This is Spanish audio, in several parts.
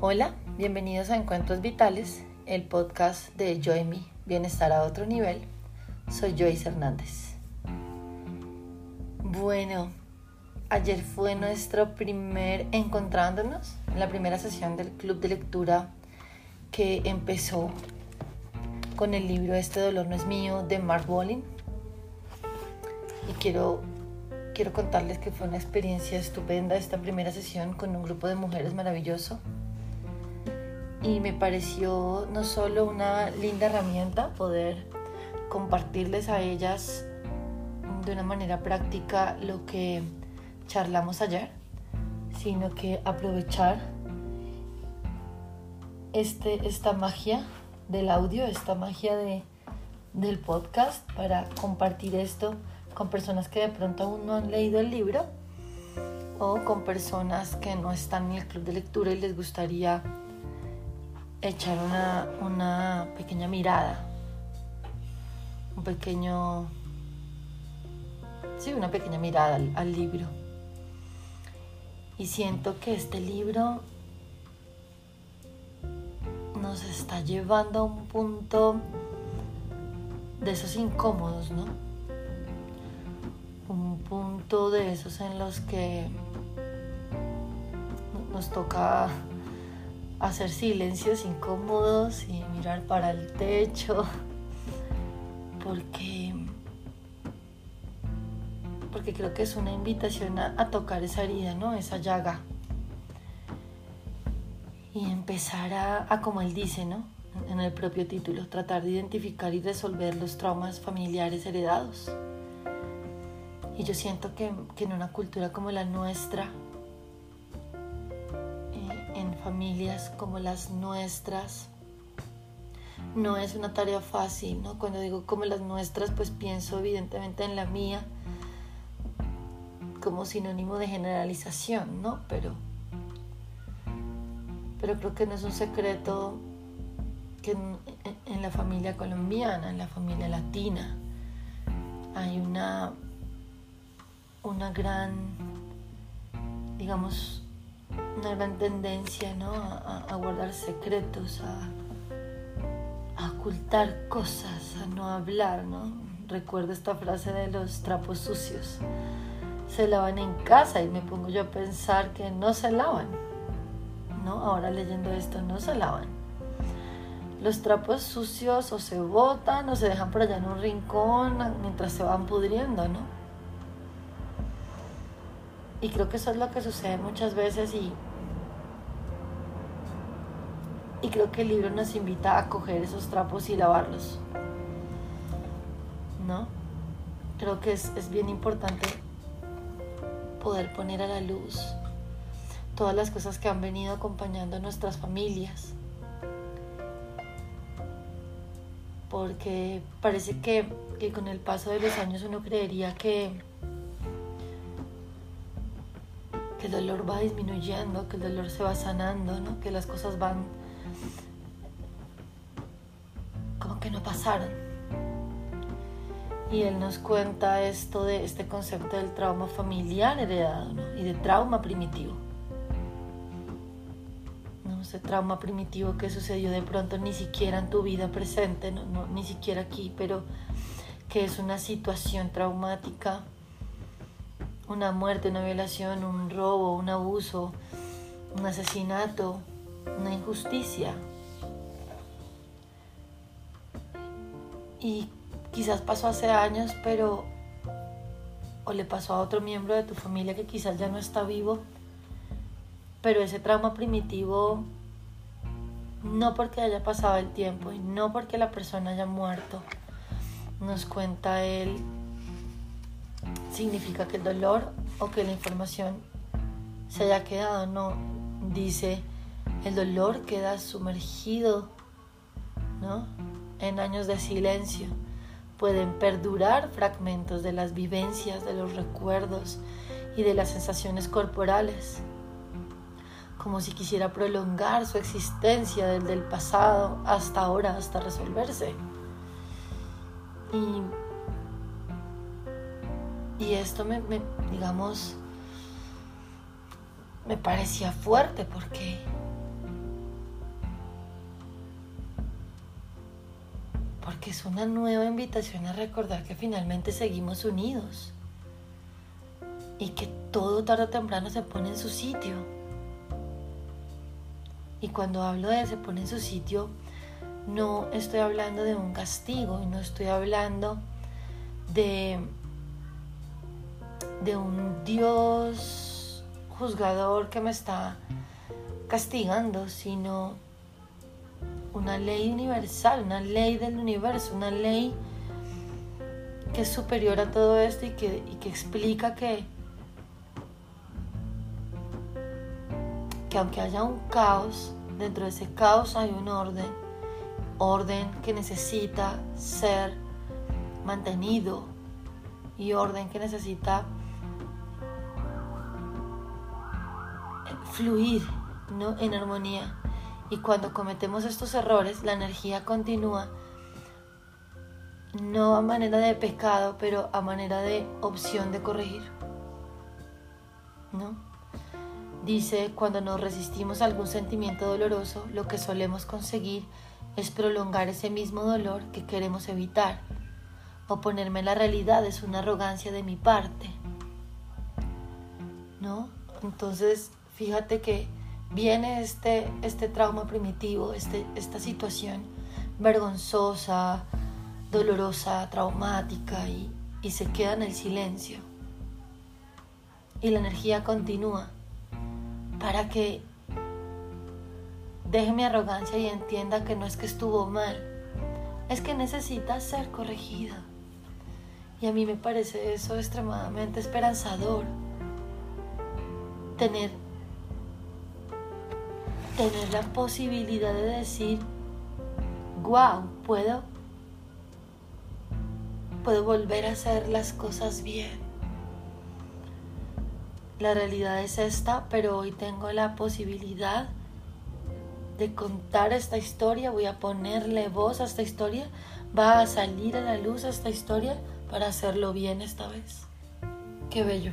Hola, bienvenidos a Encuentros Vitales, el podcast de Joy Me, Bienestar a otro nivel. Soy Joyce Hernández. Bueno, ayer fue nuestro primer encontrándonos, en la primera sesión del club de lectura que empezó con el libro Este dolor no es mío de Mark Bolin. Y quiero, quiero contarles que fue una experiencia estupenda esta primera sesión con un grupo de mujeres maravilloso. Y me pareció no solo una linda herramienta poder compartirles a ellas de una manera práctica lo que charlamos ayer, sino que aprovechar este, esta magia del audio, esta magia de, del podcast para compartir esto con personas que de pronto aún no han leído el libro o con personas que no están en el club de lectura y les gustaría echar una, una pequeña mirada, un pequeño, sí, una pequeña mirada al, al libro. Y siento que este libro nos está llevando a un punto de esos incómodos, ¿no? Un punto de esos en los que nos toca hacer silencios incómodos y mirar para el techo, porque, porque creo que es una invitación a, tocar esa herida, ¿no? Esa llaga y empezar a, a, como él dice, ¿no? En el propio título, tratar de identificar y resolver los traumas familiares heredados. Y yo siento que, que en una cultura como la nuestra, familias como las nuestras, no es una tarea fácil, ¿no? Cuando digo como las nuestras, pues pienso evidentemente en la mía como sinónimo de generalización, ¿no? Pero pero creo que no es un secreto que en, la familia colombiana, en la familia latina, hay una, una gran, digamos, una gran tendencia ¿no? a, a guardar secretos, a, a, ocultar cosas, a no hablar, ¿no? Recuerdo esta frase de los trapos sucios. Se lavan en casa y me pongo yo a pensar que no se lavan Ahora leyendo esto, no se lavan. Los trapos sucios o se botan o se dejan por allá en un rincón mientras se van pudriendo, ¿no? Y creo que eso es lo que sucede muchas veces y, y creo que el libro nos invita a coger esos trapos y lavarlos, ¿no? Creo que es, es bien importante poder poner a la luz todas las cosas que han venido acompañando a nuestras familias. Porque parece que, que con el paso de los años uno creería que, que el dolor va disminuyendo, que el dolor se va sanando, ¿no? que las cosas van como que no pasaron. Y él nos cuenta esto de este concepto del trauma familiar heredado ¿no? y de trauma primitivo ese trauma primitivo que sucedió de pronto ni siquiera en tu vida presente, no, no, ni siquiera aquí, pero que es una situación traumática, una muerte, una violación, un robo, un abuso, un asesinato, una injusticia. Y quizás pasó hace años, pero o le pasó a otro miembro de tu familia que quizás ya no está vivo, pero ese trauma primitivo no porque haya pasado el tiempo y no porque la persona haya muerto, nos cuenta él, significa que el dolor o que la información se haya quedado, no, dice, el dolor queda sumergido, ¿no? En años de silencio. Pueden perdurar fragmentos de las vivencias, de los recuerdos y de las sensaciones corporales como si quisiera prolongar su existencia desde el pasado hasta ahora, hasta resolverse. Y, y esto me, digamos, me parecía fuerte porque porque es una nueva invitación a recordar que finalmente seguimos unidos y que todo tarde o temprano se pone en su sitio. Y cuando hablo de se pone en su sitio, no estoy hablando de un castigo y no estoy hablando de de un Dios juzgador que me está castigando, sino una ley universal, una ley del universo, una ley que es superior a todo esto y que, y que explica que, que aunque haya un caos, dentro de ese caos hay un orden, orden que necesita ser mantenido y orden que necesita fluir ¿no? en armonía. Y cuando cometemos estos errores, la energía continúa no a manera de pecado, pero a manera de opción de corregir. ¿No? Dice, cuando nos resistimos a algún sentimiento doloroso, lo que solemos conseguir es prolongar ese mismo dolor que queremos evitar. Oponerme a la realidad es una arrogancia de mi parte. ¿No? Entonces, fíjate que viene este, este trauma primitivo, este, esta situación vergonzosa, dolorosa, traumática y, y se queda en el silencio. Y la energía continúa para que deje mi arrogancia y entienda que no es que estuvo mal, es que necesita ser corregida. Y a mí me parece eso extremadamente esperanzador. Tener tener la posibilidad de decir, wow, puedo, puedo volver a hacer las cosas bien. La realidad es esta, pero hoy tengo la posibilidad de contar esta historia, voy a ponerle voz a esta historia, va a salir a la luz esta historia para hacerlo bien esta vez. Qué bello.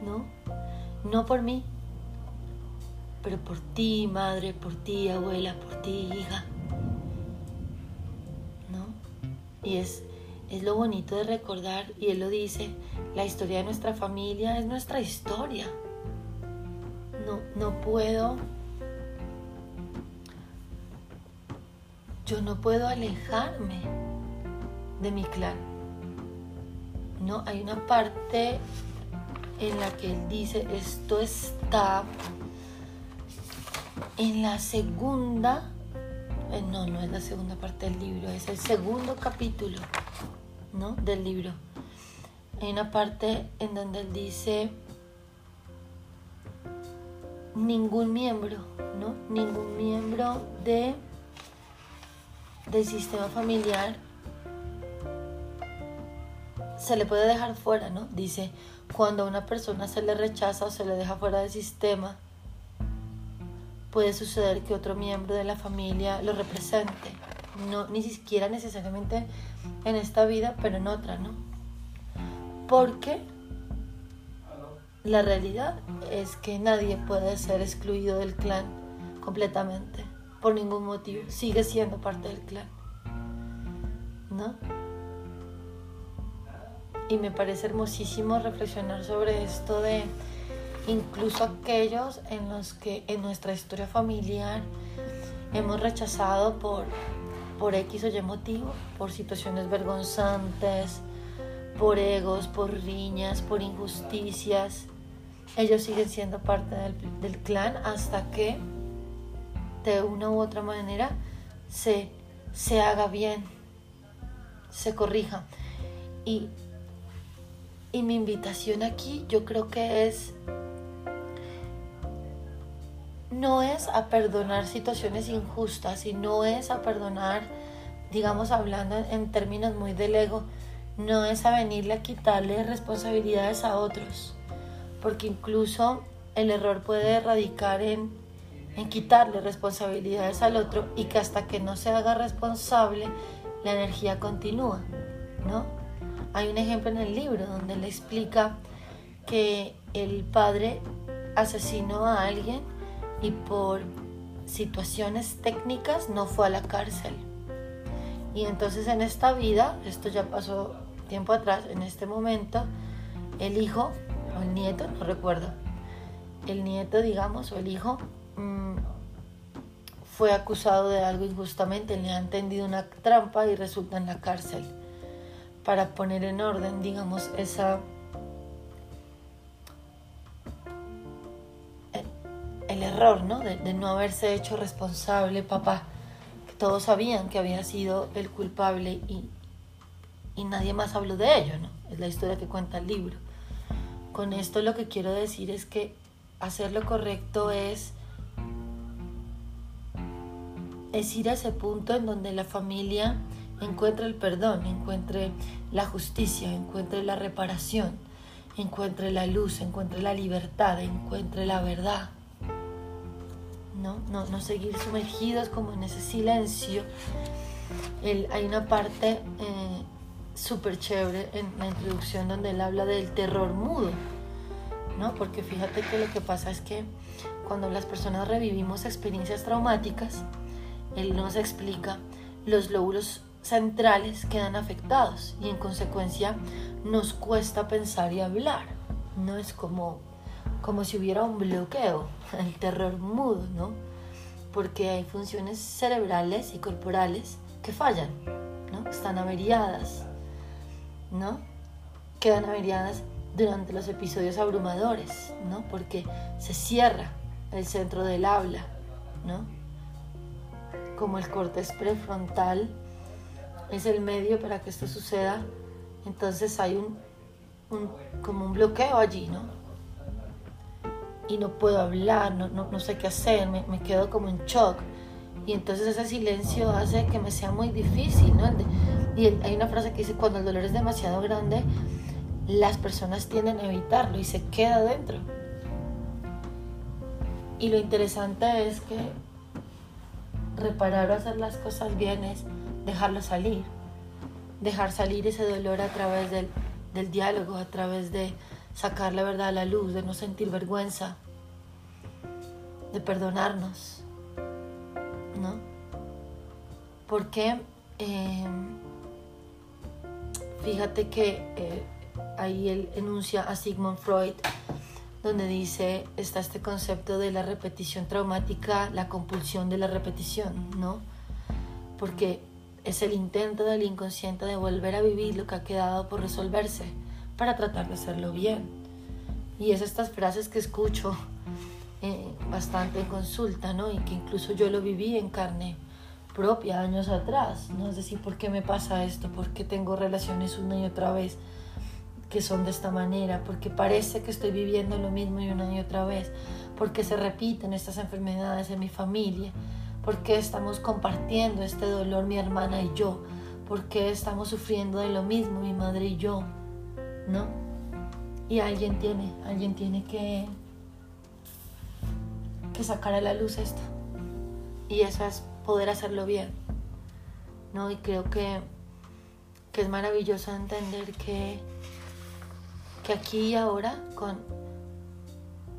¿No? No por mí, pero por ti, madre, por ti, abuela, por ti, hija. ¿No? Y es, es lo bonito de recordar, y él lo dice, la historia de nuestra familia es nuestra historia. No, no puedo, yo no puedo alejarme de mi clan. No, hay una parte en la que él dice, esto está en la segunda, eh, no, no es la segunda parte del libro, es el segundo capítulo, ¿no? Del libro. Hay una parte en donde él dice, ningún miembro, ¿no? Ningún miembro de, del sistema familiar se le puede dejar fuera, ¿no? Dice, cuando a una persona se le rechaza o se le deja fuera del sistema, puede suceder que otro miembro de la familia lo represente, no, ni siquiera necesariamente en esta vida, pero en otra, ¿no? Porque la realidad es que nadie puede ser excluido del clan completamente, por ningún motivo, sigue siendo parte del clan, ¿no? Y me parece hermosísimo reflexionar sobre esto de incluso aquellos en los que en nuestra historia familiar hemos rechazado por, por X o Y motivo, por situaciones vergonzantes, por egos, por riñas, por injusticias. Ellos siguen siendo parte del, del clan hasta que de una u otra manera se, se haga bien, se corrija. Y, y mi invitación aquí yo creo que es no es a perdonar situaciones injustas y no es a perdonar, digamos hablando en términos muy del ego, no es a venirle a quitarle responsabilidades a otros, porque incluso el error puede radicar en, en quitarle responsabilidades al otro y que hasta que no se haga responsable la energía continúa, ¿no? Hay un ejemplo en el libro donde le explica que el padre asesinó a alguien y por situaciones técnicas no fue a la cárcel. Y entonces en esta vida, esto ya pasó tiempo atrás, en este momento, el hijo o el nieto, no recuerdo, el nieto, digamos, o el hijo, mm, fue acusado de algo injustamente, le han tendido una trampa y resulta en la cárcel para poner en orden, digamos, esa error, ¿no? De, no haberse hecho responsable, papá. Que todos sabían que había sido el culpable y, y nadie más habló de ello, ¿no? Es la historia que cuenta el libro. Con esto lo que quiero decir es que hacer lo correcto es es ir a ese punto en donde la familia encuentre el perdón, encuentre la justicia, encuentre la reparación, encuentre la luz, encuentre la libertad, encuentre la verdad. No, no, no seguir sumergidos como en ese silencio. hay una parte eh, súper chévere en la introducción donde él habla del terror mudo, ¿no? Porque fíjate que lo que pasa es que cuando las personas revivimos experiencias traumáticas, él nos explica los lóbulos centrales quedan afectados y en consecuencia nos cuesta pensar y hablar. No es como, como si hubiera un bloqueo, el terror mudo, ¿no? Porque hay funciones cerebrales y corporales que fallan, ¿no? Están averiadas, ¿no? Quedan averiadas durante los episodios abrumadores, ¿no? Porque se cierra el centro del habla, ¿no? Como el cortes prefrontal es el medio para que esto suceda, entonces hay un, como un bloqueo allí, ¿no? Y no puedo hablar, no, no, sé qué hacer, me, me, quedo como en shock. Y entonces ese silencio hace que me sea muy difícil, ¿no? Y hay una frase que dice, cuando el dolor es demasiado grande, las personas tienden a evitarlo y se queda dentro. Y lo interesante es que reparar o hacer las cosas bien es dejarlo salir, dejar salir ese dolor a través del, diálogo, a través de sacar la verdad a la luz, de no sentir vergüenza, de perdonarnos, ¿no? Porque eh, fíjate que eh, ahí él enuncia a Sigmund Freud, donde dice, está este concepto de la repetición traumática, la compulsión de la repetición, ¿no? Porque es el intento del inconsciente de volver a vivir lo que ha quedado por resolverse para tratar de hacerlo bien. Y es estas frases que escucho eh, bastante en consulta, ¿no? Y que incluso yo lo viví en carne propia años atrás, ¿no? Es decir, ¿por qué me pasa esto? ¿Por qué tengo relaciones una y otra vez que son de esta manera? Porque parece que estoy viviendo lo mismo y una y otra vez. Porque se repiten estas enfermedades en mi familia ¿Por qué estamos compartiendo este dolor mi hermana y yo? ¿Por qué estamos sufriendo de lo mismo mi madre y yo? ¿No? Y alguien tiene, alguien tiene que, que sacar a la luz esto. Y eso es poder hacerlo bien. ¿No? Y creo que, que es maravilloso entender que, que aquí y ahora, con,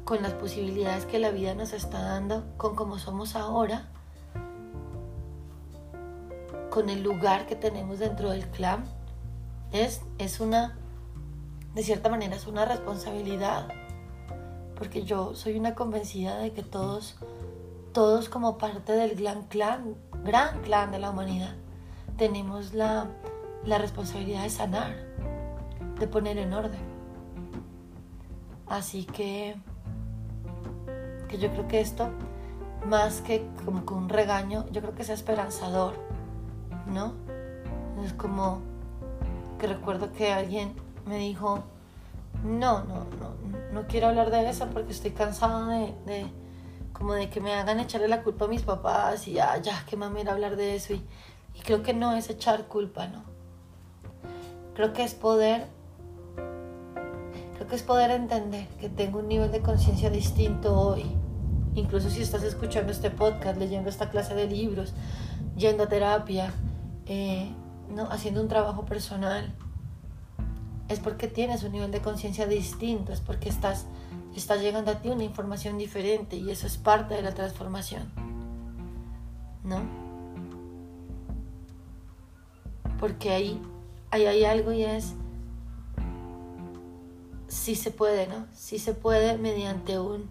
con las posibilidades que la vida nos está dando, con cómo somos ahora, con el lugar que tenemos dentro del clan, es, es una, de cierta manera, es una responsabilidad. Porque yo soy una convencida de que todos, todos como parte del gran clan, gran clan de la humanidad, tenemos la, la responsabilidad de sanar, de poner en orden. Así que, que yo creo que esto, más que como un regaño, yo creo que es esperanzador ¿no? Es como que recuerdo que alguien me dijo, no, no, no, no quiero hablar de eso porque estoy cansada de, como de que me hagan echarle la culpa a mis papás y ya, ya, qué mamera hablar de eso. Y, creo que no es echar culpa, ¿no? Creo que es poder, creo que es poder entender que tengo un nivel de conciencia distinto hoy. Incluso si estás escuchando este podcast, leyendo esta clase de libros, yendo a terapia, eh, haciendo un trabajo personal, es porque tienes un nivel de conciencia distinto, es porque estás, está llegando a ti una información diferente y eso es parte de la transformación. ¿No? porque ahí, ahí hay algo y es, sí se puede, ¿no? Sí se puede mediante un...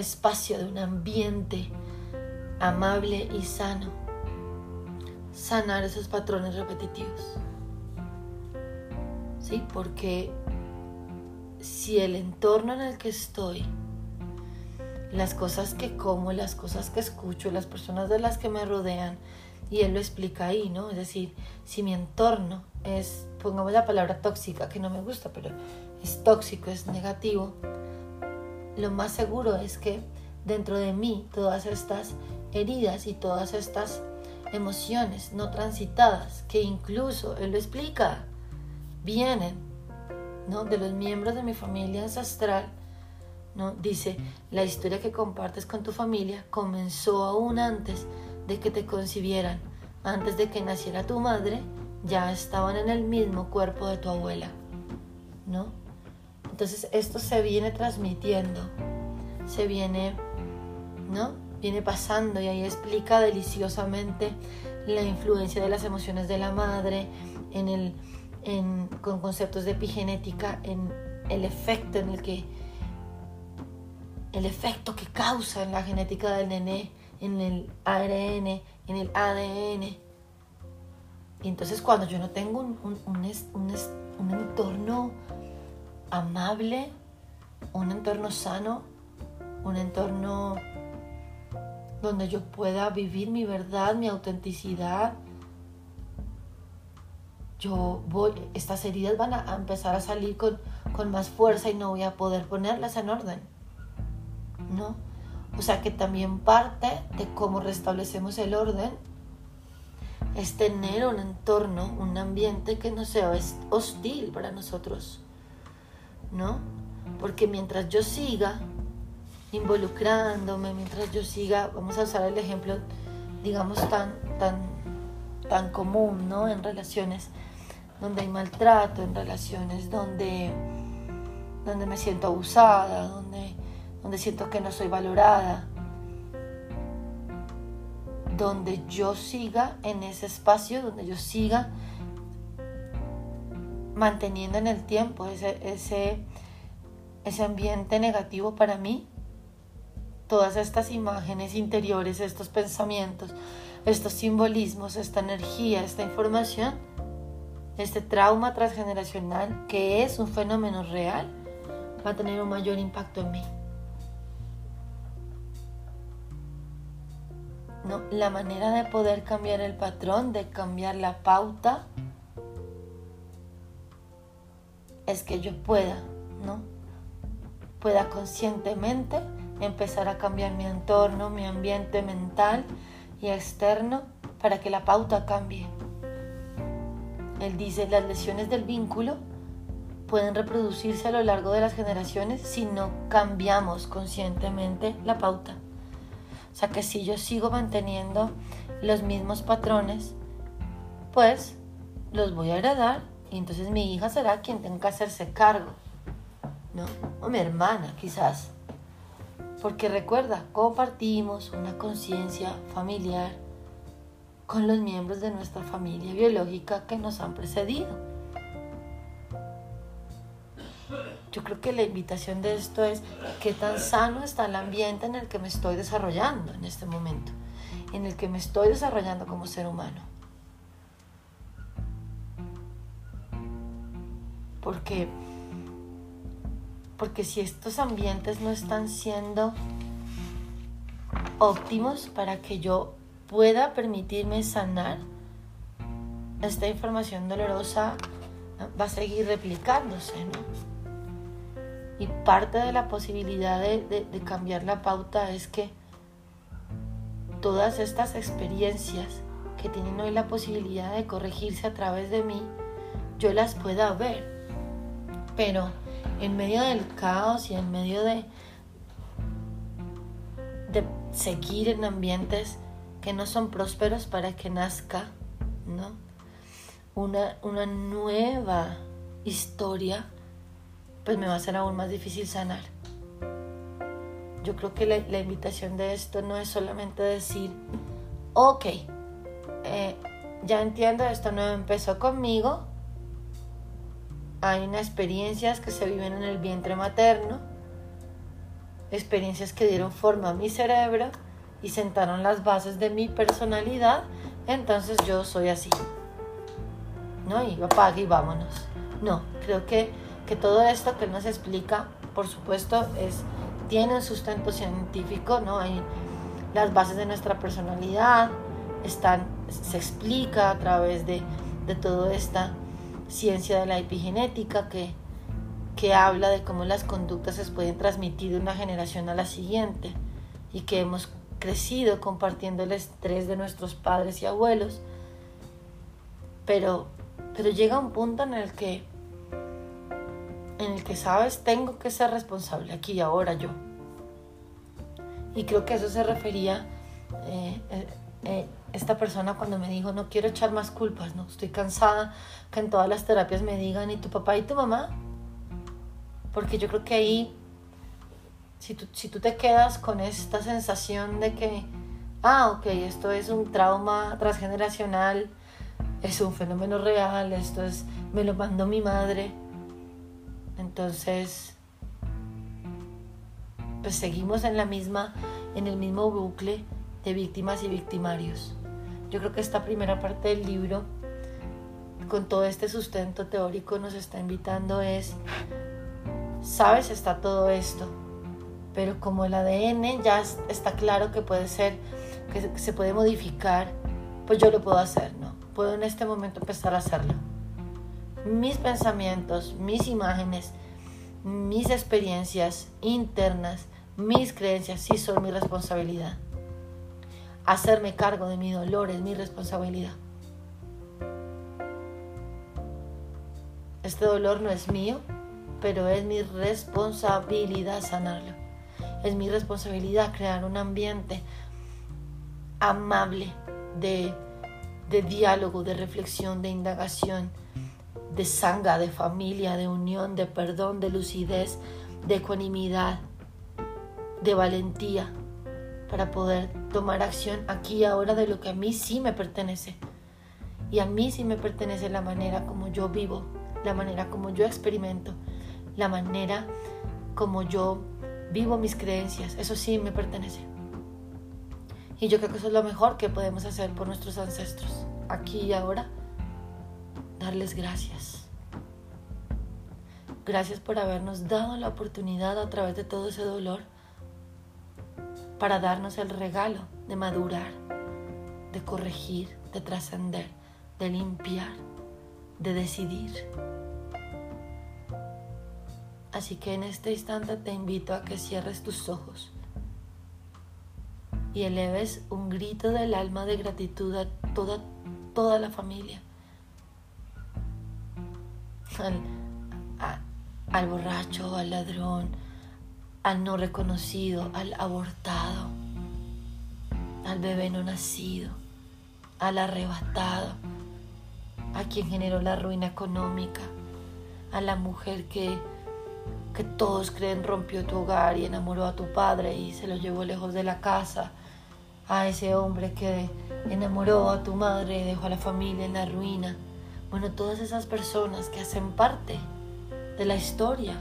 espacio, de un ambiente amable y sano, sanar esos patrones repetitivos. ¿Sí? Porque si el entorno en el que estoy, las cosas que como, las cosas que escucho, las personas de las que me rodean, y él lo explica ahí, ¿no? Es decir, si mi entorno es, pongamos la palabra tóxica, que no me gusta, pero es tóxico, es negativo, lo más seguro es que dentro de mí todas estas heridas y todas estas emociones no transitadas, que incluso él lo explica, vienen ¿no? de los miembros de mi familia ancestral, ¿no? dice, la historia que compartes con tu familia comenzó aún antes de que te concibieran, antes de que naciera tu madre, ya estaban en el mismo cuerpo de tu abuela, ¿no? Entonces esto se viene transmitiendo, se viene, ¿no? Viene pasando y ahí explica deliciosamente la influencia de las emociones de la madre en el, en, con conceptos de epigenética, en el efecto en el que el efecto que causa en la genética del nené, en el ARN, en el ADN. Y entonces cuando yo no tengo un, un, un, un entorno amable, un entorno sano, un entorno donde yo pueda vivir mi verdad, mi autenticidad. Yo voy, estas heridas van a empezar a salir con, con más fuerza y no voy a poder ponerlas en orden. ¿No? O sea que también parte de cómo restablecemos el orden es tener un entorno, un ambiente que no sea hostil para nosotros. ¿No? Porque mientras yo siga involucrándome, mientras yo siga, vamos a usar el ejemplo, digamos, tan, tan, tan común, ¿no? En relaciones donde hay maltrato, en relaciones donde, donde me siento abusada, donde, donde siento que no soy valorada, donde yo siga en ese espacio, donde yo siga manteniendo en el tiempo ese, ese, ese ambiente negativo para mí, todas estas imágenes interiores, estos pensamientos, estos simbolismos, esta energía, esta información, este trauma transgeneracional que es un fenómeno real, va a tener un mayor impacto en mí. ¿No? La manera de poder cambiar el patrón, de cambiar la pauta, es que yo pueda, ¿no? Pueda conscientemente empezar a cambiar mi entorno, mi ambiente mental y externo para que la pauta cambie. Él dice, las lesiones del vínculo pueden reproducirse a lo largo de las generaciones si no cambiamos conscientemente la pauta. O sea que si yo sigo manteniendo los mismos patrones, pues los voy a heredar y entonces mi hija será quien tenga que hacerse cargo, ¿no? O mi hermana quizás. Porque recuerda, compartimos una conciencia familiar con los miembros de nuestra familia biológica que nos han precedido. Yo creo que la invitación de esto es qué tan sano está el ambiente en el que me estoy desarrollando en este momento, en el que me estoy desarrollando como ser humano. Porque porque si estos ambientes no están siendo óptimos para que yo pueda permitirme sanar, esta información dolorosa va a seguir replicándose, Y parte de la posibilidad de, de cambiar la pauta es que todas estas experiencias que tienen hoy la posibilidad de corregirse a través de mí, yo las pueda ver. Pero en medio del caos y en medio de, de seguir en ambientes que no son prósperos para que nazca ¿no? una, una nueva historia pues me va a ser aún más difícil sanar. Yo creo que la, invitación de esto no es solamente decir, ok, eh, ya entiendo, esto no empezó conmigo, hay experiencias que se viven en el vientre materno, experiencias que dieron forma a mi cerebro y sentaron las bases de mi personalidad, entonces yo soy así. ¿No? Y apague y vámonos. No, creo que, que todo esto que nos explica, por supuesto, es, tiene un sustento científico, ¿no? Hay las bases de nuestra personalidad, están, se explica a través de, de toda esta ciencia de la epigenética que, que habla de cómo las conductas se pueden transmitir de una generación a la siguiente y que hemos crecido compartiendo el estrés de nuestros padres y abuelos. Pero, pero llega un punto en el que, en el que, sabes, tengo que ser responsable aquí y ahora yo. Y creo que eso se refería eh, eh, eh, esta persona cuando me dijo, no quiero echar más culpas, no, estoy cansada que en todas las terapias me digan, ¿y tu papá y tu mamá? Porque yo creo que ahí, si tú, si tú te quedas con esta sensación de que, ah, ok, esto es un trauma transgeneracional, es un fenómeno real, esto es, me lo mandó mi madre, entonces, pues seguimos en la misma, en el mismo bucle de víctimas y victimarios. Yo creo que esta primera parte del libro, con todo este sustento teórico, nos está invitando es, sabes, está todo esto, pero como el ADN ya está claro que puede ser, que se puede modificar, pues yo lo puedo hacer, ¿no? Puedo en este momento empezar a hacerlo. Mis pensamientos, mis imágenes, mis experiencias internas, mis creencias sí son mi responsabilidad. Hacerme cargo de mi dolor es mi responsabilidad. Este dolor no es mío, pero es mi responsabilidad sanarlo. Es mi responsabilidad crear un ambiente amable de, de diálogo, de reflexión, de indagación, de sanga, de familia, de unión, de perdón, de lucidez, de ecuanimidad, de valentía, para poder tomar acción aquí y ahora de lo que a mí sí me pertenece. Y a mí sí me pertenece la manera como yo vivo, la manera como yo experimento, la manera como yo vivo mis creencias. Eso sí me pertenece. Y yo creo que eso es lo mejor que podemos hacer por nuestros ancestros, aquí y ahora. Darles gracias. Gracias por habernos dado la oportunidad a través de todo ese dolor para darnos el regalo de madurar, de corregir, de trascender, de limpiar, de decidir. Así que en este instante te invito a que cierres tus ojos y eleves un grito del alma de gratitud a toda, toda la familia. Al, al borracho, al ladrón, al no reconocido, al abortado, al bebé no nacido, al arrebatado, a quien generó la ruina económica, a la mujer que, que todos creen rompió tu hogar y enamoró a tu padre y se lo llevó lejos de la casa, a ese hombre que enamoró a tu madre y dejó a la familia en la ruina. Bueno, todas esas personas que hacen parte de la historia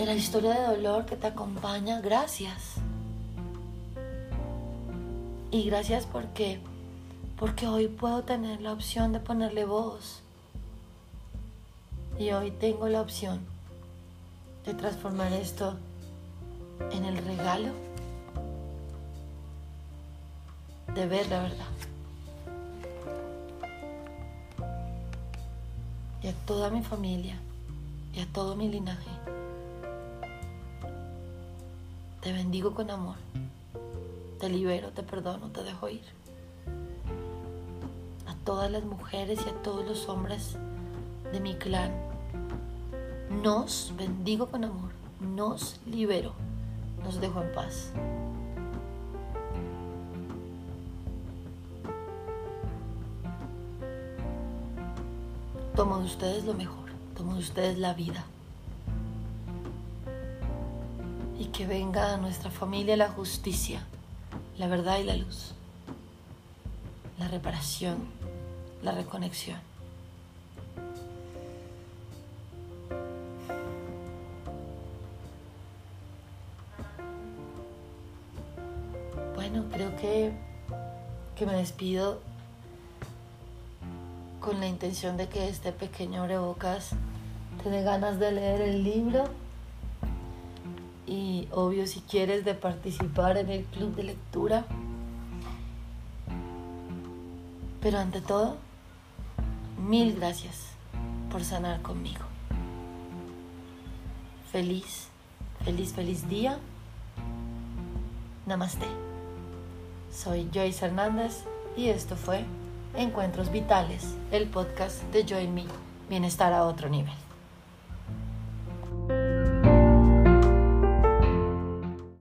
de la historia de dolor que te acompaña, gracias. Y gracias porque porque hoy puedo tener la opción de ponerle voz. Y hoy tengo la opción de transformar esto en el regalo de ver la verdad. Y a toda mi familia y a todo mi linaje te bendigo con amor. Te libero, te perdono, te dejo ir. A todas las mujeres y a todos los hombres de mi clan, nos bendigo con amor, nos libero, nos dejo en paz. Tomo de ustedes lo mejor, tomo de ustedes la vida, Que venga a nuestra familia la justicia, la verdad y la luz, la reparación, la reconexión. Bueno, creo que, que me despido con la intención de que este pequeño abrebocas te dé ganas de leer el libro obvio si quieres de participar en el club de lectura. Pero ante todo, mil gracias por sanar conmigo. Feliz, feliz, feliz día. Namaste. Soy Joyce Hernández y esto fue Encuentros Vitales, el podcast de Join Me, Bienestar a otro nivel.